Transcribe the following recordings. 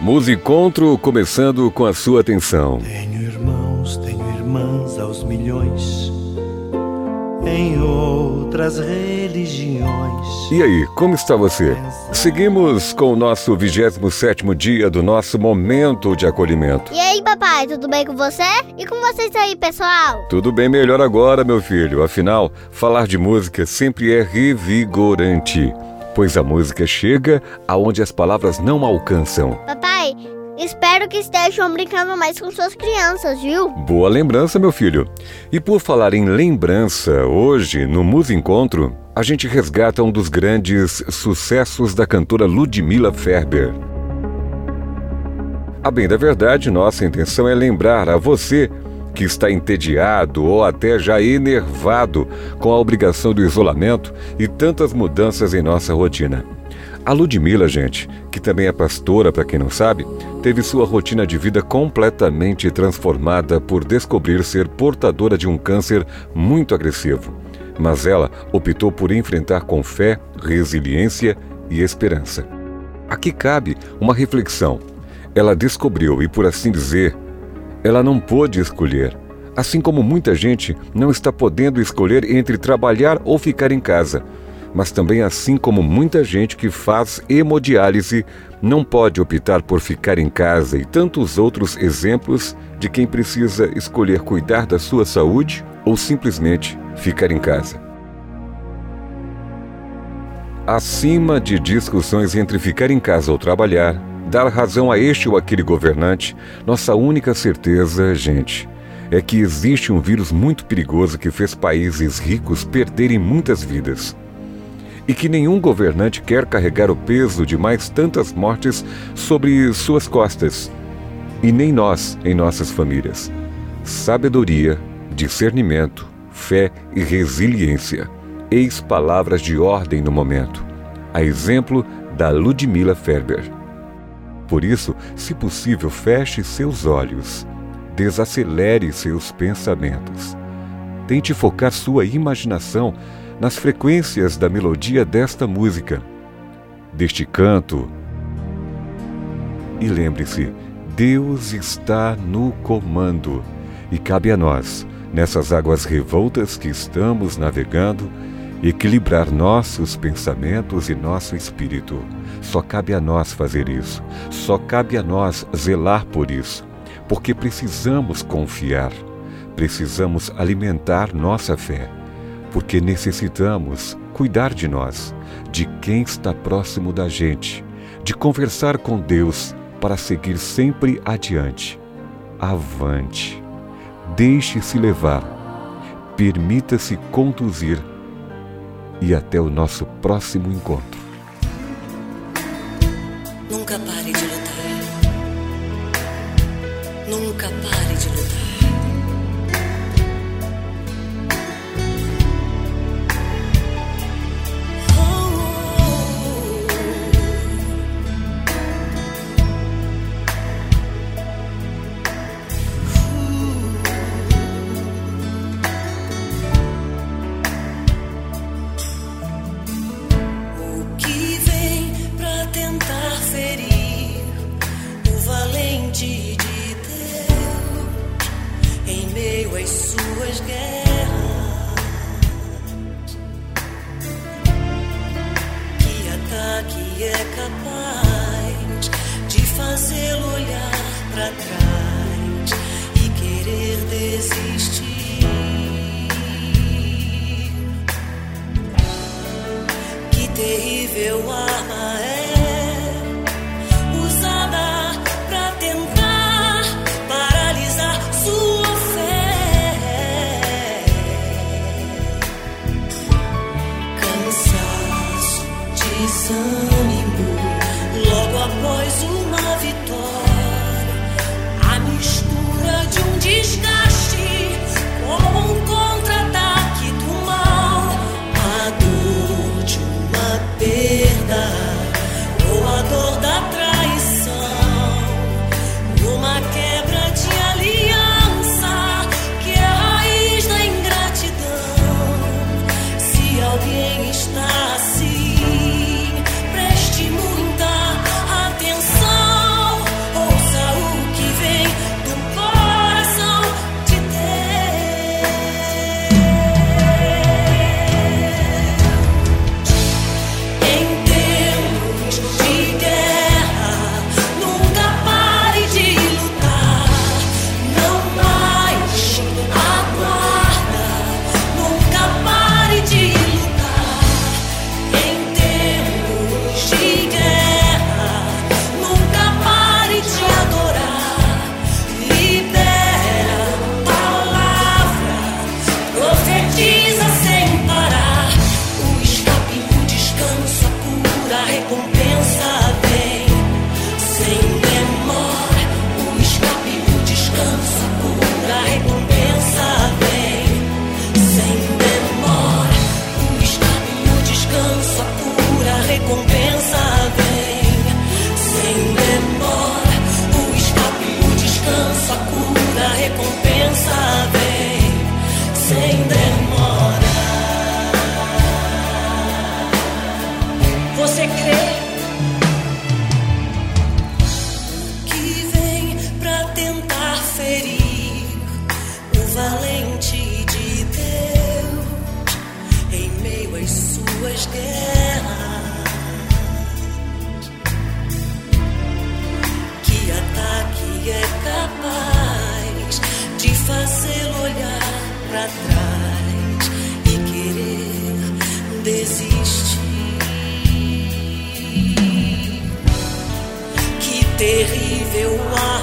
Musicontro começando com a sua atenção. Tenho irmãos, tenho irmãs aos milhões em outras religiões. E aí, como está você? Seguimos com o nosso 27 dia do nosso momento de acolhimento. E aí, papai, tudo bem com você? E com vocês aí, pessoal? Tudo bem melhor agora, meu filho. Afinal, falar de música sempre é revigorante, pois a música chega aonde as palavras não alcançam. Papai, Espero que estejam brincando mais com suas crianças, viu? Boa lembrança, meu filho. E por falar em lembrança, hoje, no Musa Encontro, a gente resgata um dos grandes sucessos da cantora Ludmilla Ferber. A bem da verdade, nossa intenção é lembrar a você que está entediado ou até já enervado com a obrigação do isolamento e tantas mudanças em nossa rotina. A Ludmilla, gente, que também é pastora, para quem não sabe, teve sua rotina de vida completamente transformada por descobrir ser portadora de um câncer muito agressivo. Mas ela optou por enfrentar com fé, resiliência e esperança. Aqui cabe uma reflexão. Ela descobriu e, por assim dizer, ela não pôde escolher. Assim como muita gente não está podendo escolher entre trabalhar ou ficar em casa mas também assim como muita gente que faz hemodiálise não pode optar por ficar em casa e tantos outros exemplos de quem precisa escolher cuidar da sua saúde ou simplesmente ficar em casa. Acima de discussões entre ficar em casa ou trabalhar, dar razão a este ou aquele governante, nossa única certeza, gente, é que existe um vírus muito perigoso que fez países ricos perderem muitas vidas e que nenhum governante quer carregar o peso de mais tantas mortes sobre suas costas, e nem nós em nossas famílias. Sabedoria, discernimento, fé e resiliência. Eis palavras de ordem no momento, a exemplo da Ludmilla Ferber. Por isso, se possível, feche seus olhos, desacelere seus pensamentos. Tente focar sua imaginação nas frequências da melodia desta música, deste canto. E lembre-se, Deus está no comando e cabe a nós, nessas águas revoltas que estamos navegando, equilibrar nossos pensamentos e nosso espírito. Só cabe a nós fazer isso, só cabe a nós zelar por isso, porque precisamos confiar, precisamos alimentar nossa fé porque necessitamos cuidar de nós, de quem está próximo da gente, de conversar com Deus para seguir sempre adiante. Avante. Deixe-se levar. Permita-se conduzir. E até o nosso próximo encontro. Nunca pare de lutar. Nunca pare de lutar. suas, suas guerras. Que ataque é capaz de fazê-lo olhar para trás e querer desistir? Que terrível arma guerras. Que ataque é capaz de fazê-lo olhar para trás e querer desistir? Que terrível.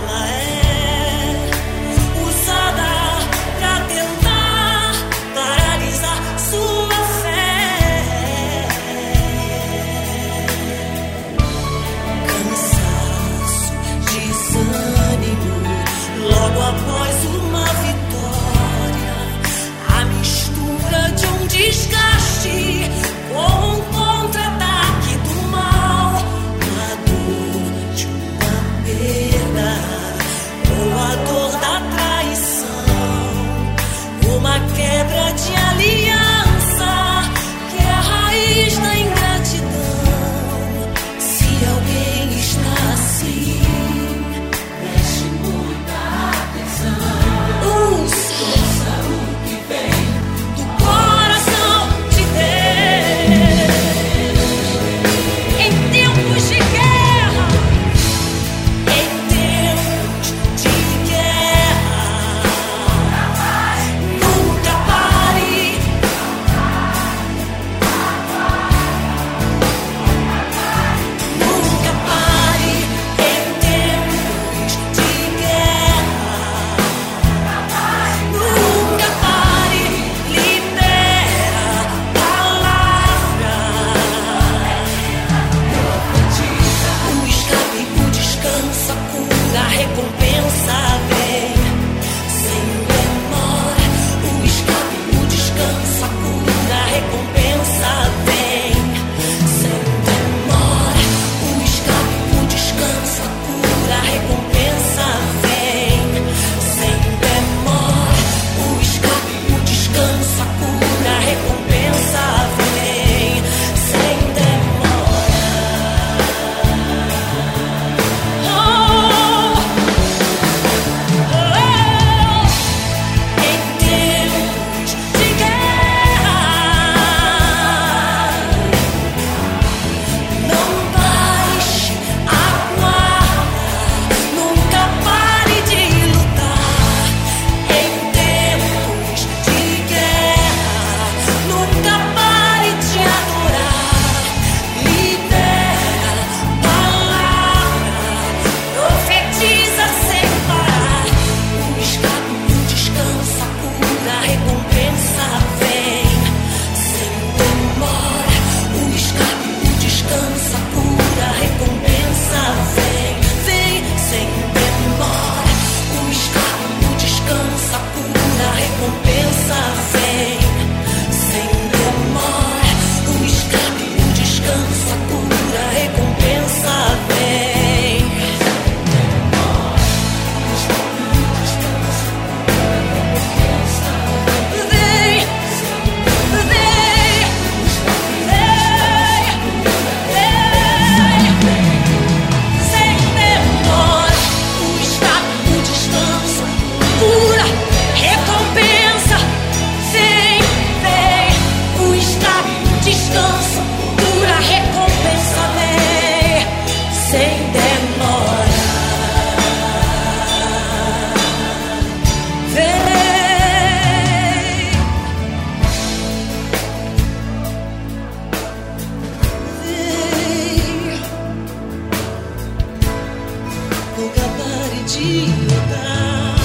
de.